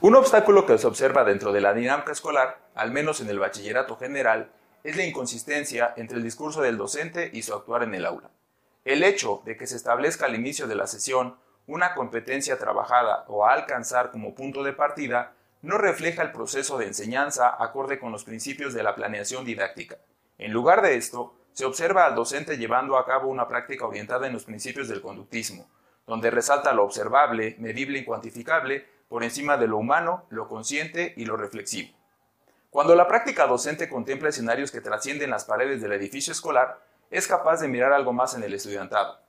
Un obstáculo que se observa dentro de la dinámica escolar, al menos en el bachillerato general, es la inconsistencia entre el discurso del docente y su actuar en el aula. El hecho de que se establezca al inicio de la sesión una competencia trabajada o a alcanzar como punto de partida no refleja el proceso de enseñanza acorde con los principios de la planeación didáctica. En lugar de esto, se observa al docente llevando a cabo una práctica orientada en los principios del conductismo, donde resalta lo observable, medible y cuantificable por encima de lo humano, lo consciente y lo reflexivo. Cuando la práctica docente contempla escenarios que trascienden las paredes del edificio escolar, es capaz de mirar algo más en el estudiantado.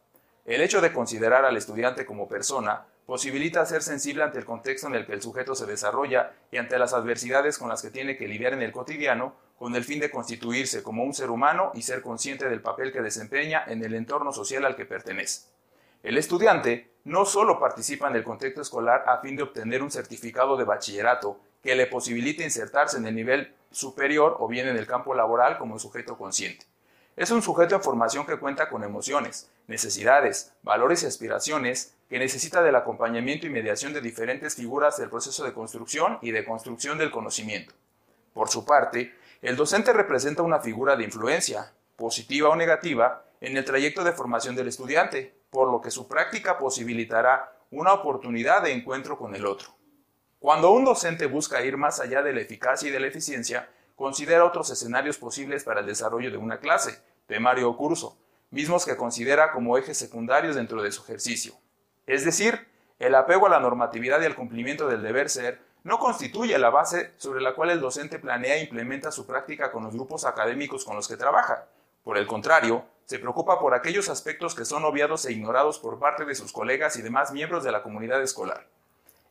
El hecho de considerar al estudiante como persona posibilita ser sensible ante el contexto en el que el sujeto se desarrolla y ante las adversidades con las que tiene que lidiar en el cotidiano, con el fin de constituirse como un ser humano y ser consciente del papel que desempeña en el entorno social al que pertenece. El estudiante no solo participa en el contexto escolar a fin de obtener un certificado de bachillerato que le posibilite insertarse en el nivel superior o bien en el campo laboral como sujeto consciente. Es un sujeto en formación que cuenta con emociones, necesidades, valores y aspiraciones que necesita del acompañamiento y mediación de diferentes figuras del proceso de construcción y de construcción del conocimiento. Por su parte, el docente representa una figura de influencia, positiva o negativa, en el trayecto de formación del estudiante, por lo que su práctica posibilitará una oportunidad de encuentro con el otro. Cuando un docente busca ir más allá de la eficacia y de la eficiencia, considera otros escenarios posibles para el desarrollo de una clase, temario o curso, mismos que considera como ejes secundarios dentro de su ejercicio. Es decir, el apego a la normatividad y al cumplimiento del deber ser no constituye la base sobre la cual el docente planea e implementa su práctica con los grupos académicos con los que trabaja. Por el contrario, se preocupa por aquellos aspectos que son obviados e ignorados por parte de sus colegas y demás miembros de la comunidad escolar.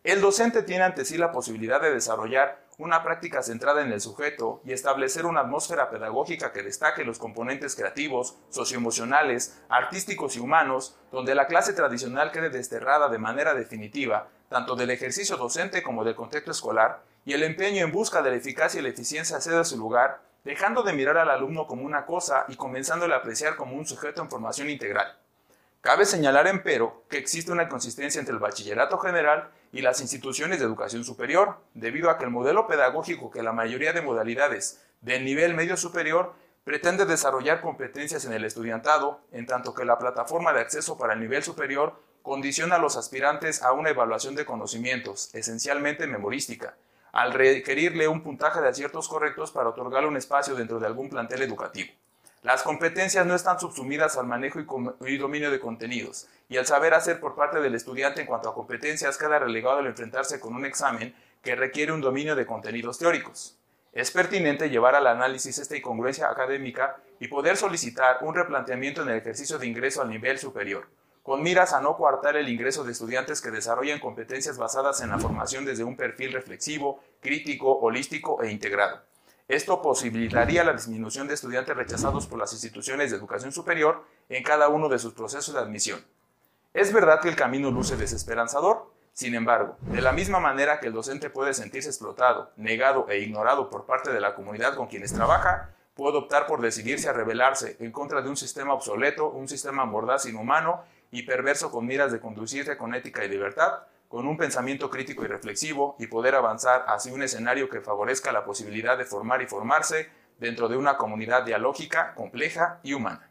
El docente tiene ante sí la posibilidad de desarrollar una práctica centrada en el sujeto y establecer una atmósfera pedagógica que destaque los componentes creativos, socioemocionales, artísticos y humanos, donde la clase tradicional quede desterrada de manera definitiva, tanto del ejercicio docente como del contexto escolar, y el empeño en busca de la eficacia y la eficiencia ceda su lugar, dejando de mirar al alumno como una cosa y comenzándole a apreciar como un sujeto en formación integral. Cabe señalar, empero, que existe una consistencia entre el bachillerato general y las instituciones de educación superior, debido a que el modelo pedagógico que la mayoría de modalidades del nivel medio superior pretende desarrollar competencias en el estudiantado, en tanto que la plataforma de acceso para el nivel superior condiciona a los aspirantes a una evaluación de conocimientos, esencialmente memorística, al requerirle un puntaje de aciertos correctos para otorgarle un espacio dentro de algún plantel educativo. Las competencias no están subsumidas al manejo y, dominio de contenidos, y el saber hacer por parte del estudiante en cuanto a competencias queda relegado al enfrentarse con un examen que requiere un dominio de contenidos teóricos. Es pertinente llevar al análisis esta incongruencia académica y poder solicitar un replanteamiento en el ejercicio de ingreso al nivel superior, con miras a no coartar el ingreso de estudiantes que desarrollen competencias basadas en la formación desde un perfil reflexivo, crítico, holístico e integrado. Esto posibilitaría la disminución de estudiantes rechazados por las instituciones de educación superior en cada uno de sus procesos de admisión. Es verdad que el camino luce desesperanzador, sin embargo, de la misma manera que el docente puede sentirse explotado, negado e ignorado por parte de la comunidad con quienes trabaja, puede optar por decidirse a rebelarse en contra de un sistema obsoleto, un sistema mordaz inhumano y perverso con miras de conducirse con ética y libertad, con un pensamiento crítico y reflexivo y poder avanzar hacia un escenario que favorezca la posibilidad de formar y formarse dentro de una comunidad dialógica, compleja y humana.